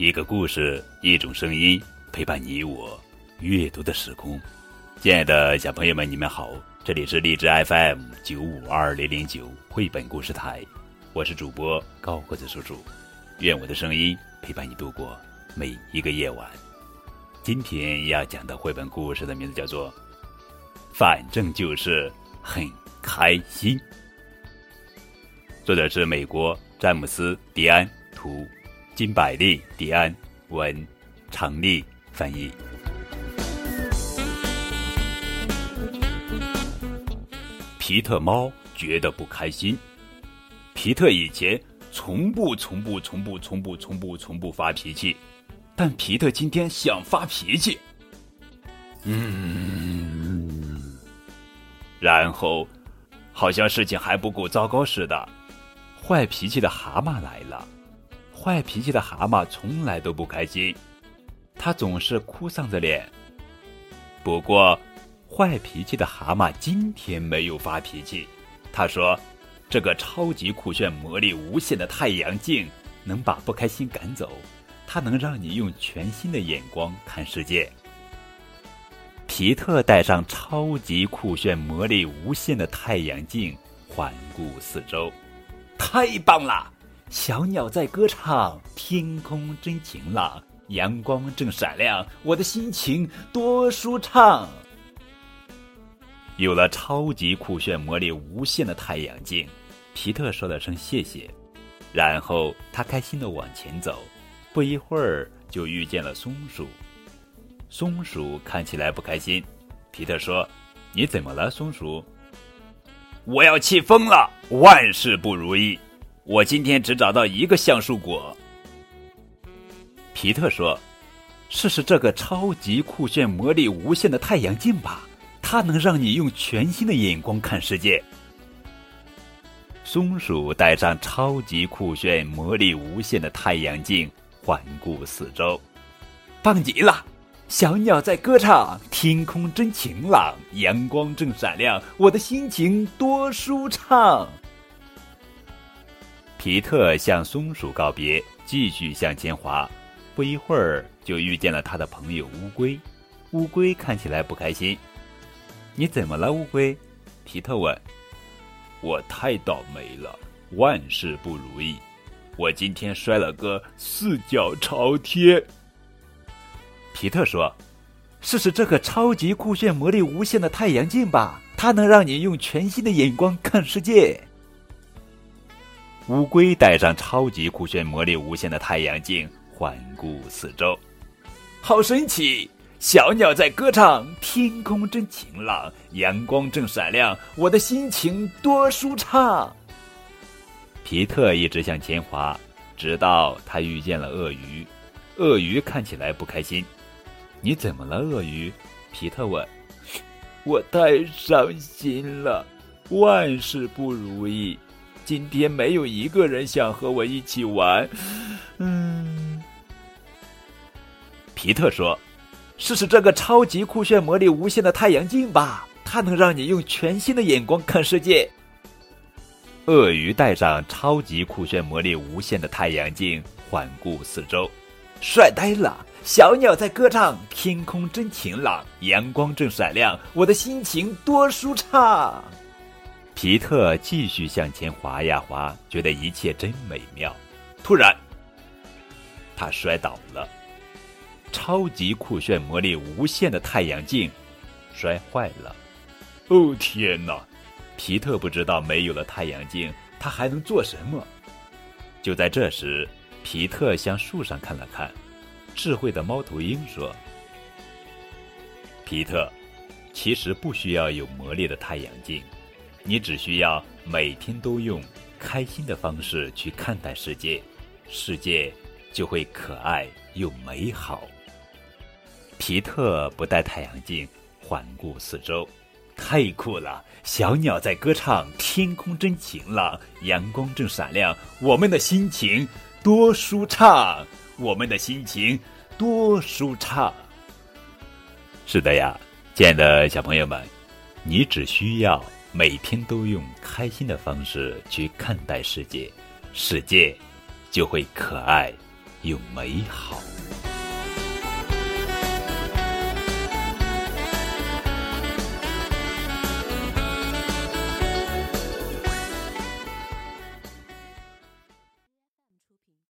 一个故事，一种声音，陪伴你我阅读的时空。亲爱的小朋友们，你们好，这里是荔枝 FM 九五二零零九绘本故事台，我是主播高个子叔叔，愿我的声音陪伴你度过每一个夜晚。今天要讲的绘本故事的名字叫做《反正就是很开心》，作者是美国詹姆斯·迪安图。金百利、迪安文、常丽翻译。皮特猫觉得不开心。皮特以前从不、从不、从不、从不、从不、从不发脾气，但皮特今天想发脾气。嗯，然后好像事情还不够糟糕似的，坏脾气的蛤蟆来了。坏脾气的蛤蟆从来都不开心，他总是哭丧着脸。不过，坏脾气的蛤蟆今天没有发脾气。他说：“这个超级酷炫、魔力无限的太阳镜能把不开心赶走，它能让你用全新的眼光看世界。”皮特戴上超级酷炫、魔力无限的太阳镜，环顾四周，太棒了！小鸟在歌唱，天空真晴朗，阳光正闪亮，我的心情多舒畅。有了超级酷炫、魔力无限的太阳镜，皮特说了声谢谢，然后他开心的往前走。不一会儿，就遇见了松鼠。松鼠看起来不开心。皮特说：“你怎么了，松鼠？”我要气疯了，万事不如意。我今天只找到一个橡树果。皮特说：“试试这个超级酷炫、魔力无限的太阳镜吧，它能让你用全新的眼光看世界。”松鼠戴上超级酷炫、魔力无限的太阳镜，环顾四周，棒极了！小鸟在歌唱，天空真晴朗，阳光正闪亮，我的心情多舒畅。皮特向松鼠告别，继续向前滑。不一会儿，就遇见了他的朋友乌龟。乌龟看起来不开心。“你怎么了，乌龟？”皮特问。“我太倒霉了，万事不如意。我今天摔了个四脚朝天。”皮特说：“试试这个超级酷炫、魔力无限的太阳镜吧，它能让你用全新的眼光看世界。”乌龟戴上超级酷炫、魔力无限的太阳镜，环顾四周，好神奇！小鸟在歌唱，天空真晴朗，阳光正闪亮，我的心情多舒畅。皮特一直向前滑，直到他遇见了鳄鱼。鳄鱼看起来不开心。“你怎么了，鳄鱼？”皮特问。“我太伤心了，万事不如意。”今天没有一个人想和我一起玩，嗯。皮特说：“试试这个超级酷炫、魔力无限的太阳镜吧，它能让你用全新的眼光看世界。”鳄鱼戴上超级酷炫、魔力无限的太阳镜，环顾四周，帅呆了！小鸟在歌唱，天空真晴朗，阳光正闪亮，我的心情多舒畅。皮特继续向前滑呀滑，觉得一切真美妙。突然，他摔倒了，超级酷炫、魔力无限的太阳镜摔坏了。哦天哪！皮特不知道没有了太阳镜，他还能做什么。就在这时，皮特向树上看了看，智慧的猫头鹰说：“皮特，其实不需要有魔力的太阳镜。”你只需要每天都用开心的方式去看待世界，世界就会可爱又美好。皮特不戴太阳镜，环顾四周，太酷了！小鸟在歌唱，天空真晴朗，阳光正闪亮，我们的心情多舒畅，我们的心情多舒畅。是的呀，亲爱的小朋友们，你只需要。每天都用开心的方式去看待世界，世界就会可爱又美好。